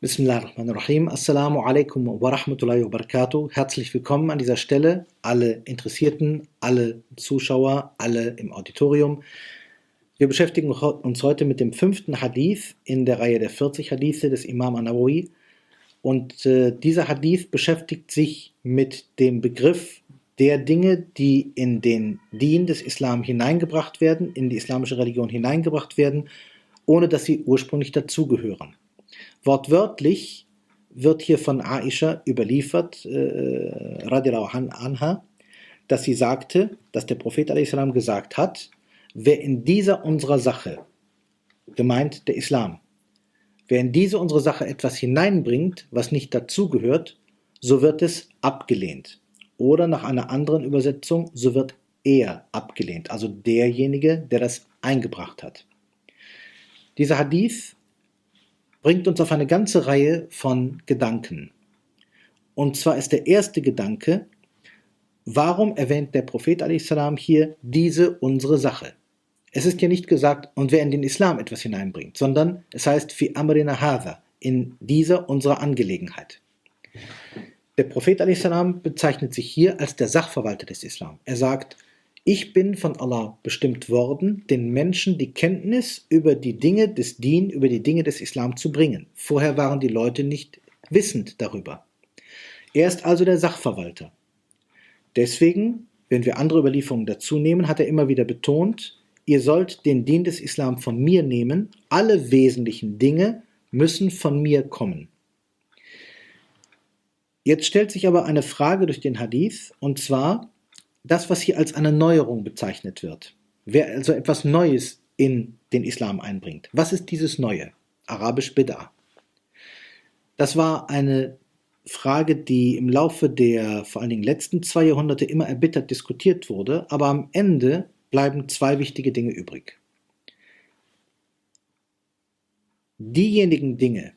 Bismillahirrahmanirrahim. Assalamu alaikum wa rahmatullahi wa barakatuh. Herzlich willkommen an dieser Stelle, alle Interessierten, alle Zuschauer, alle im Auditorium. Wir beschäftigen uns heute mit dem fünften Hadith in der Reihe der 40 Hadithe des Imam Anawi. Und äh, dieser Hadith beschäftigt sich mit dem Begriff der Dinge, die in den Dien des Islam hineingebracht werden, in die islamische Religion hineingebracht werden, ohne dass sie ursprünglich dazugehören. Wortwörtlich wird hier von Aisha überliefert, äh, anha, dass sie sagte, dass der Prophet a.s. gesagt hat, wer in dieser unserer Sache, gemeint der Islam, wer in diese unsere Sache etwas hineinbringt, was nicht dazugehört, so wird es abgelehnt. Oder nach einer anderen Übersetzung, so wird er abgelehnt, also derjenige, der das eingebracht hat. Dieser Hadith bringt uns auf eine ganze Reihe von Gedanken. Und zwar ist der erste Gedanke, warum erwähnt der Prophet salam hier diese unsere Sache? Es ist ja nicht gesagt, und wer in den Islam etwas hineinbringt, sondern es heißt fi amrina hadha, in dieser unserer Angelegenheit. Der Prophet salam bezeichnet sich hier als der Sachverwalter des Islam. Er sagt, ich bin von Allah bestimmt worden, den Menschen die Kenntnis über die Dinge des Dien, über die Dinge des Islam zu bringen. Vorher waren die Leute nicht wissend darüber. Er ist also der Sachverwalter. Deswegen, wenn wir andere Überlieferungen dazu nehmen, hat er immer wieder betont, ihr sollt den Dien des Islam von mir nehmen, alle wesentlichen Dinge müssen von mir kommen. Jetzt stellt sich aber eine Frage durch den Hadith, und zwar, das, was hier als eine Neuerung bezeichnet wird. Wer also etwas Neues in den Islam einbringt. Was ist dieses Neue? Arabisch Bid'ah. Das war eine Frage, die im Laufe der vor allen Dingen letzten zwei Jahrhunderte immer erbittert diskutiert wurde, aber am Ende bleiben zwei wichtige Dinge übrig. Diejenigen Dinge,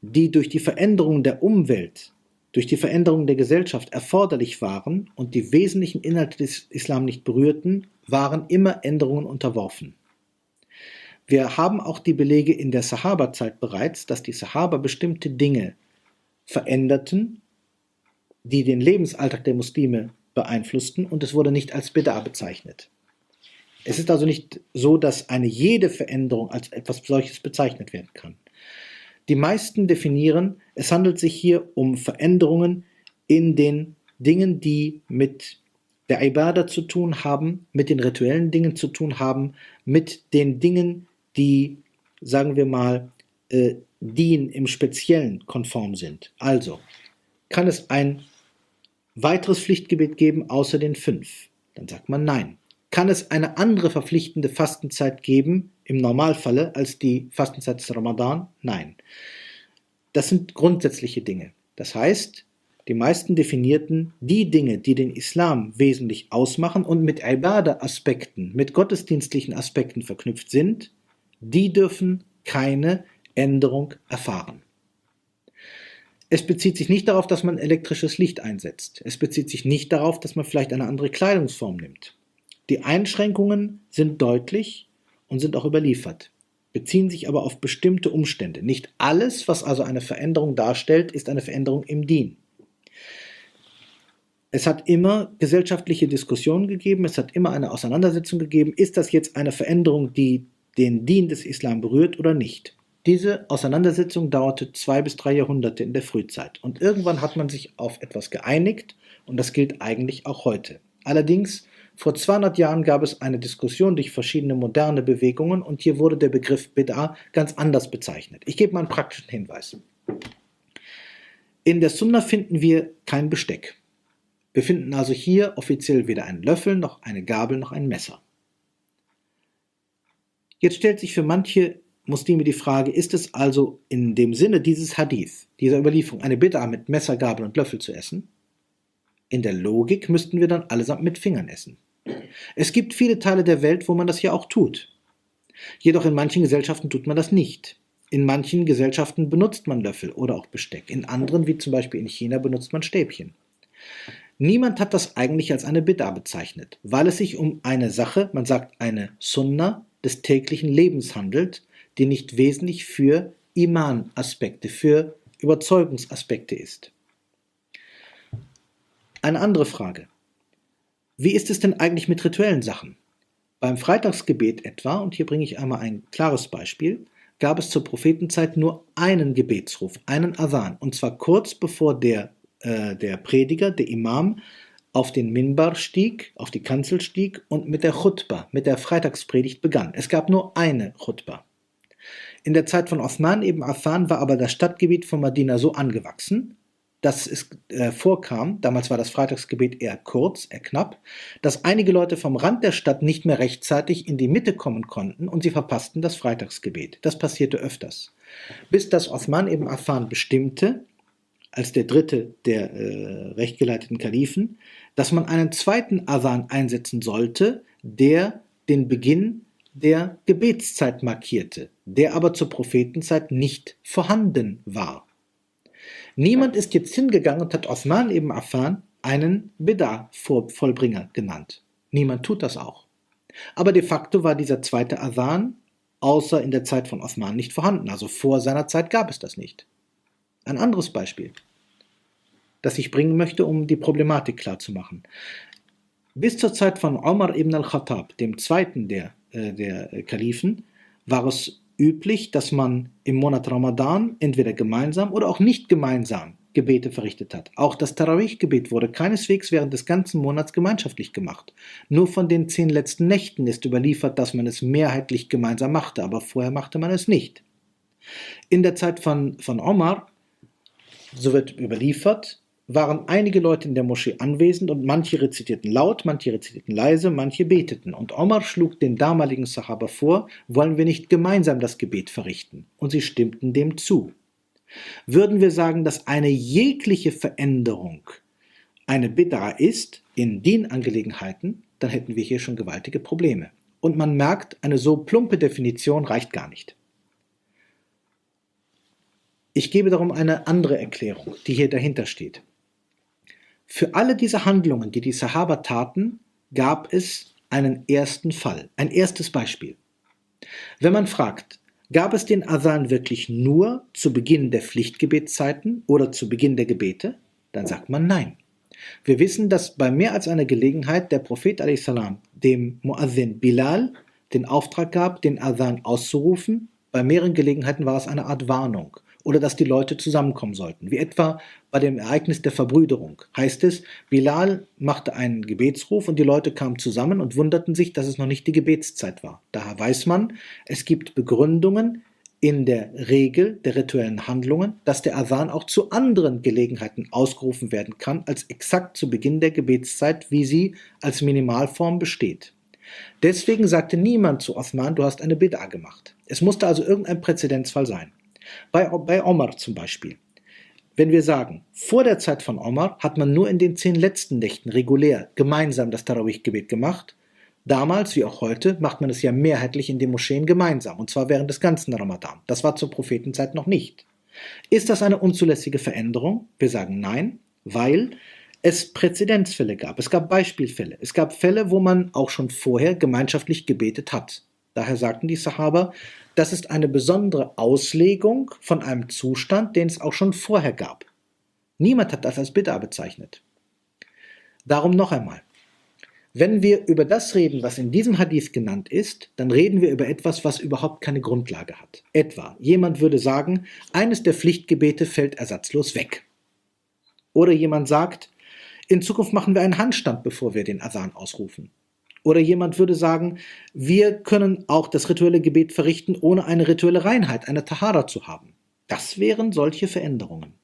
die durch die Veränderung der Umwelt durch die Veränderung der Gesellschaft erforderlich waren und die wesentlichen Inhalte des Islam nicht berührten, waren immer Änderungen unterworfen. Wir haben auch die Belege in der Sahaba-Zeit bereits, dass die Sahaba bestimmte Dinge veränderten, die den Lebensalltag der Muslime beeinflussten und es wurde nicht als Bid'a bezeichnet. Es ist also nicht so, dass eine jede Veränderung als etwas solches bezeichnet werden kann. Die meisten definieren, es handelt sich hier um Veränderungen in den Dingen, die mit der Ibadah zu tun haben, mit den rituellen Dingen zu tun haben, mit den Dingen, die, sagen wir mal, äh, Dien im Speziellen konform sind. Also, kann es ein weiteres Pflichtgebet geben außer den fünf? Dann sagt man nein. Kann es eine andere verpflichtende Fastenzeit geben, im Normalfalle, als die Fastenzeit des Ramadan? Nein. Das sind grundsätzliche Dinge. Das heißt, die meisten definierten die Dinge, die den Islam wesentlich ausmachen und mit Ibadah-Aspekten, mit gottesdienstlichen Aspekten verknüpft sind, die dürfen keine Änderung erfahren. Es bezieht sich nicht darauf, dass man elektrisches Licht einsetzt. Es bezieht sich nicht darauf, dass man vielleicht eine andere Kleidungsform nimmt. Die Einschränkungen sind deutlich und sind auch überliefert beziehen sich aber auf bestimmte Umstände. Nicht alles, was also eine Veränderung darstellt, ist eine Veränderung im Dien. Es hat immer gesellschaftliche Diskussionen gegeben, es hat immer eine Auseinandersetzung gegeben, ist das jetzt eine Veränderung, die den Dien des Islam berührt oder nicht. Diese Auseinandersetzung dauerte zwei bis drei Jahrhunderte in der Frühzeit und irgendwann hat man sich auf etwas geeinigt und das gilt eigentlich auch heute. Allerdings vor 200 Jahren gab es eine Diskussion durch verschiedene moderne Bewegungen und hier wurde der Begriff Bid'ah ganz anders bezeichnet. Ich gebe mal einen praktischen Hinweis. In der Sunna finden wir kein Besteck. Wir finden also hier offiziell weder einen Löffel, noch eine Gabel, noch ein Messer. Jetzt stellt sich für manche Muslime die Frage, ist es also in dem Sinne dieses Hadith, dieser Überlieferung, eine Bid'ah mit Messer, Gabel und Löffel zu essen? In der Logik müssten wir dann allesamt mit Fingern essen. Es gibt viele Teile der Welt, wo man das ja auch tut. Jedoch in manchen Gesellschaften tut man das nicht. In manchen Gesellschaften benutzt man Löffel oder auch Besteck. In anderen, wie zum Beispiel in China, benutzt man Stäbchen. Niemand hat das eigentlich als eine Bid'a bezeichnet, weil es sich um eine Sache, man sagt eine Sunna des täglichen Lebens handelt, die nicht wesentlich für Iman-Aspekte, für Überzeugungsaspekte ist. Eine andere Frage. Wie ist es denn eigentlich mit rituellen Sachen? Beim Freitagsgebet etwa, und hier bringe ich einmal ein klares Beispiel, gab es zur Prophetenzeit nur einen Gebetsruf, einen Adhan, und zwar kurz bevor der, äh, der Prediger, der Imam, auf den Minbar stieg, auf die Kanzel stieg und mit der Chutba, mit der Freitagspredigt begann. Es gab nur eine Chutba. In der Zeit von Osman ibn Affan war aber das Stadtgebiet von Medina so angewachsen, dass es äh, vorkam, damals war das Freitagsgebet eher kurz, eher knapp, dass einige Leute vom Rand der Stadt nicht mehr rechtzeitig in die Mitte kommen konnten und sie verpassten das Freitagsgebet. Das passierte öfters. Bis das Osman ibn Affan bestimmte, als der dritte der äh, rechtgeleiteten Kalifen, dass man einen zweiten Adhan einsetzen sollte, der den Beginn der Gebetszeit markierte, der aber zur Prophetenzeit nicht vorhanden war. Niemand ist jetzt hingegangen und hat Osman ibn Affan einen Bid'ah-Vollbringer genannt. Niemand tut das auch. Aber de facto war dieser zweite Adhan außer in der Zeit von Osman nicht vorhanden. Also vor seiner Zeit gab es das nicht. Ein anderes Beispiel, das ich bringen möchte, um die Problematik klarzumachen. Bis zur Zeit von Omar ibn al-Khattab, dem zweiten der äh, der Kalifen, war es üblich, dass man im Monat Ramadan entweder gemeinsam oder auch nicht gemeinsam Gebete verrichtet hat. Auch das Tarawih-Gebet wurde keineswegs während des ganzen Monats gemeinschaftlich gemacht. Nur von den zehn letzten Nächten ist überliefert, dass man es mehrheitlich gemeinsam machte, aber vorher machte man es nicht. In der Zeit von, von Omar, so wird überliefert, waren einige Leute in der Moschee anwesend und manche rezitierten laut, manche rezitierten leise, manche beteten. Und Omar schlug den damaligen Sahaba vor, wollen wir nicht gemeinsam das Gebet verrichten? Und sie stimmten dem zu. Würden wir sagen, dass eine jegliche Veränderung eine Bid'a ist in Dienangelegenheiten, dann hätten wir hier schon gewaltige Probleme. Und man merkt, eine so plumpe Definition reicht gar nicht. Ich gebe darum eine andere Erklärung, die hier dahinter steht. Für alle diese Handlungen, die die Sahaba taten, gab es einen ersten Fall, ein erstes Beispiel. Wenn man fragt, gab es den Adhan wirklich nur zu Beginn der Pflichtgebetszeiten oder zu Beginn der Gebete, dann sagt man nein. Wir wissen, dass bei mehr als einer Gelegenheit der Prophet a.s. dem Muazzin Bilal den Auftrag gab, den Adhan auszurufen. Bei mehreren Gelegenheiten war es eine Art Warnung oder dass die Leute zusammenkommen sollten. Wie etwa bei dem Ereignis der Verbrüderung heißt es, Bilal machte einen Gebetsruf und die Leute kamen zusammen und wunderten sich, dass es noch nicht die Gebetszeit war. Daher weiß man, es gibt Begründungen in der Regel der rituellen Handlungen, dass der Adhan auch zu anderen Gelegenheiten ausgerufen werden kann, als exakt zu Beginn der Gebetszeit, wie sie als Minimalform besteht. Deswegen sagte niemand zu Osman, du hast eine Bid'a gemacht. Es musste also irgendein Präzedenzfall sein. Bei, bei Omar zum Beispiel. Wenn wir sagen, vor der Zeit von Omar hat man nur in den zehn letzten Nächten regulär gemeinsam das Tarawih-Gebet gemacht, damals wie auch heute macht man es ja mehrheitlich in den Moscheen gemeinsam, und zwar während des ganzen Ramadan. Das war zur Prophetenzeit noch nicht. Ist das eine unzulässige Veränderung? Wir sagen nein, weil es Präzedenzfälle gab. Es gab Beispielfälle. Es gab Fälle, wo man auch schon vorher gemeinschaftlich gebetet hat. Daher sagten die Sahaba, das ist eine besondere Auslegung von einem Zustand, den es auch schon vorher gab. Niemand hat das als Bid'a bezeichnet. Darum noch einmal. Wenn wir über das reden, was in diesem Hadith genannt ist, dann reden wir über etwas, was überhaupt keine Grundlage hat. Etwa, jemand würde sagen, eines der Pflichtgebete fällt ersatzlos weg. Oder jemand sagt, in Zukunft machen wir einen Handstand, bevor wir den Adhan ausrufen. Oder jemand würde sagen, wir können auch das rituelle Gebet verrichten, ohne eine rituelle Reinheit, eine Tahara zu haben. Das wären solche Veränderungen.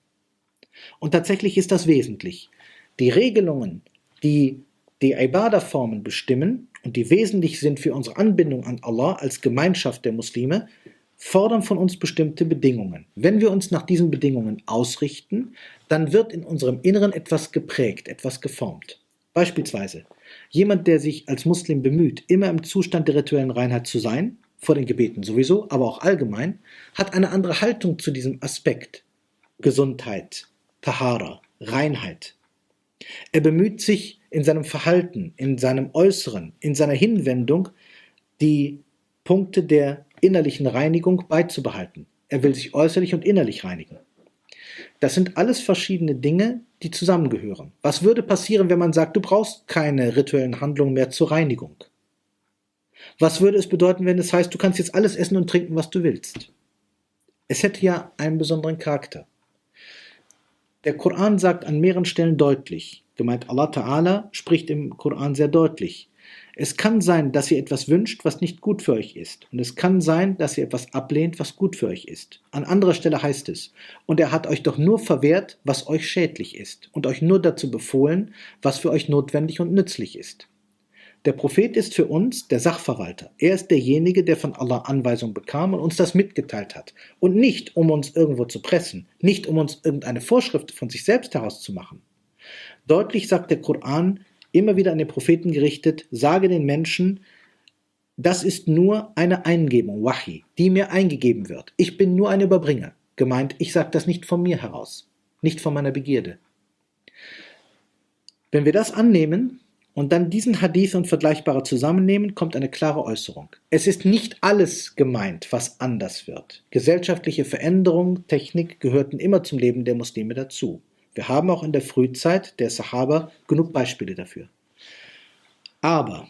Und tatsächlich ist das wesentlich. Die Regelungen, die die Ibadah-Formen bestimmen und die wesentlich sind für unsere Anbindung an Allah als Gemeinschaft der Muslime, fordern von uns bestimmte Bedingungen. Wenn wir uns nach diesen Bedingungen ausrichten, dann wird in unserem Inneren etwas geprägt, etwas geformt. Beispielsweise, Jemand, der sich als Muslim bemüht, immer im Zustand der rituellen Reinheit zu sein, vor den Gebeten sowieso, aber auch allgemein, hat eine andere Haltung zu diesem Aspekt. Gesundheit, Tahara, Reinheit. Er bemüht sich in seinem Verhalten, in seinem Äußeren, in seiner Hinwendung, die Punkte der innerlichen Reinigung beizubehalten. Er will sich äußerlich und innerlich reinigen. Das sind alles verschiedene Dinge, die zusammengehören. Was würde passieren, wenn man sagt, du brauchst keine rituellen Handlungen mehr zur Reinigung? Was würde es bedeuten, wenn es heißt, du kannst jetzt alles essen und trinken, was du willst? Es hätte ja einen besonderen Charakter. Der Koran sagt an mehreren Stellen deutlich, gemeint Allah Ta'ala spricht im Koran sehr deutlich, es kann sein, dass ihr etwas wünscht, was nicht gut für euch ist. Und es kann sein, dass ihr etwas ablehnt, was gut für euch ist. An anderer Stelle heißt es, und er hat euch doch nur verwehrt, was euch schädlich ist, und euch nur dazu befohlen, was für euch notwendig und nützlich ist. Der Prophet ist für uns der Sachverwalter. Er ist derjenige, der von Allah Anweisung bekam und uns das mitgeteilt hat. Und nicht, um uns irgendwo zu pressen, nicht, um uns irgendeine Vorschrift von sich selbst herauszumachen. Deutlich sagt der Koran, immer wieder an den Propheten gerichtet, sage den Menschen, das ist nur eine Eingebung, Wahi, die mir eingegeben wird. Ich bin nur ein Überbringer. Gemeint, ich sage das nicht von mir heraus, nicht von meiner Begierde. Wenn wir das annehmen und dann diesen Hadith und Vergleichbare zusammennehmen, kommt eine klare Äußerung. Es ist nicht alles gemeint, was anders wird. Gesellschaftliche Veränderung, Technik gehörten immer zum Leben der Muslime dazu. Wir haben auch in der Frühzeit der Sahaba genug Beispiele dafür. Aber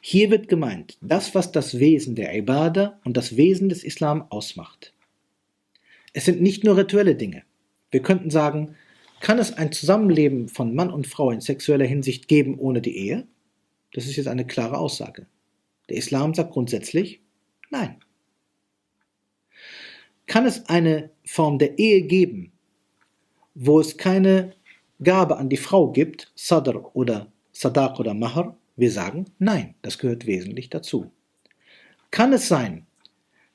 hier wird gemeint, das, was das Wesen der Ibadah und das Wesen des Islam ausmacht. Es sind nicht nur rituelle Dinge. Wir könnten sagen, kann es ein Zusammenleben von Mann und Frau in sexueller Hinsicht geben ohne die Ehe? Das ist jetzt eine klare Aussage. Der Islam sagt grundsätzlich nein. Kann es eine Form der Ehe geben, wo es keine Gabe an die Frau gibt, Sadr oder Sadaq oder Mahar, wir sagen nein, das gehört wesentlich dazu. Kann es sein,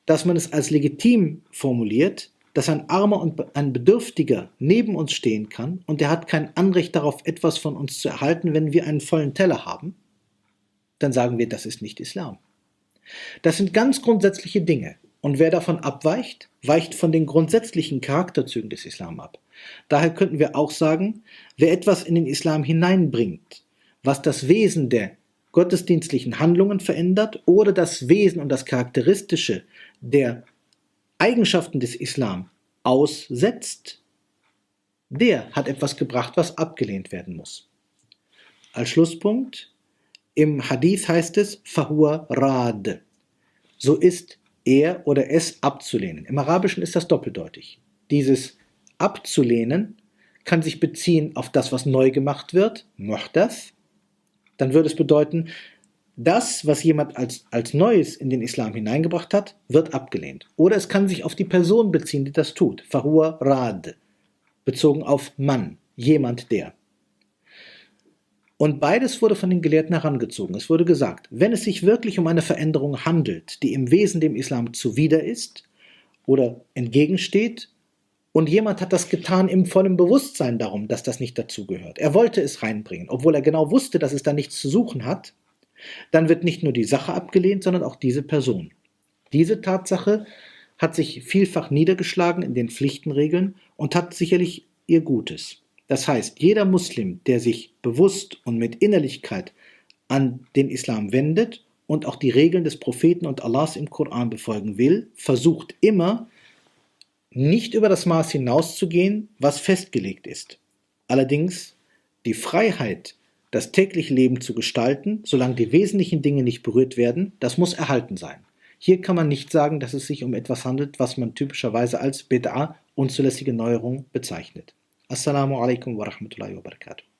dass man es als legitim formuliert, dass ein Armer und ein Bedürftiger neben uns stehen kann und er hat kein Anrecht darauf, etwas von uns zu erhalten, wenn wir einen vollen Teller haben? Dann sagen wir, das ist nicht Islam. Das sind ganz grundsätzliche Dinge. Und wer davon abweicht, weicht von den grundsätzlichen Charakterzügen des Islam ab. Daher könnten wir auch sagen, wer etwas in den Islam hineinbringt, was das Wesen der gottesdienstlichen Handlungen verändert oder das Wesen und das Charakteristische der Eigenschaften des Islam aussetzt, der hat etwas gebracht, was abgelehnt werden muss. Als Schlusspunkt, im Hadith heißt es, Fahua Rad. So ist er oder es abzulehnen. Im Arabischen ist das doppeldeutig. Dieses abzulehnen kann sich beziehen auf das, was neu gemacht wird, das. Dann würde es bedeuten, das, was jemand als, als Neues in den Islam hineingebracht hat, wird abgelehnt. Oder es kann sich auf die Person beziehen, die das tut. Fahur Rad. Bezogen auf Mann. Jemand der. Und beides wurde von den Gelehrten herangezogen. Es wurde gesagt, wenn es sich wirklich um eine Veränderung handelt, die im Wesen dem Islam zuwider ist oder entgegensteht, und jemand hat das getan im vollen Bewusstsein darum, dass das nicht dazugehört. Er wollte es reinbringen, obwohl er genau wusste, dass es da nichts zu suchen hat, dann wird nicht nur die Sache abgelehnt, sondern auch diese Person. Diese Tatsache hat sich vielfach niedergeschlagen in den Pflichtenregeln und hat sicherlich ihr Gutes. Das heißt, jeder Muslim, der sich bewusst und mit Innerlichkeit an den Islam wendet und auch die Regeln des Propheten und Allahs im Koran befolgen will, versucht immer, nicht über das Maß hinauszugehen, was festgelegt ist. Allerdings die Freiheit, das tägliche Leben zu gestalten, solange die wesentlichen Dinge nicht berührt werden, das muss erhalten sein. Hier kann man nicht sagen, dass es sich um etwas handelt, was man typischerweise als Bid'a, unzulässige Neuerung bezeichnet. Assalamu alaikum wa rahmatullahi wa barakatuh.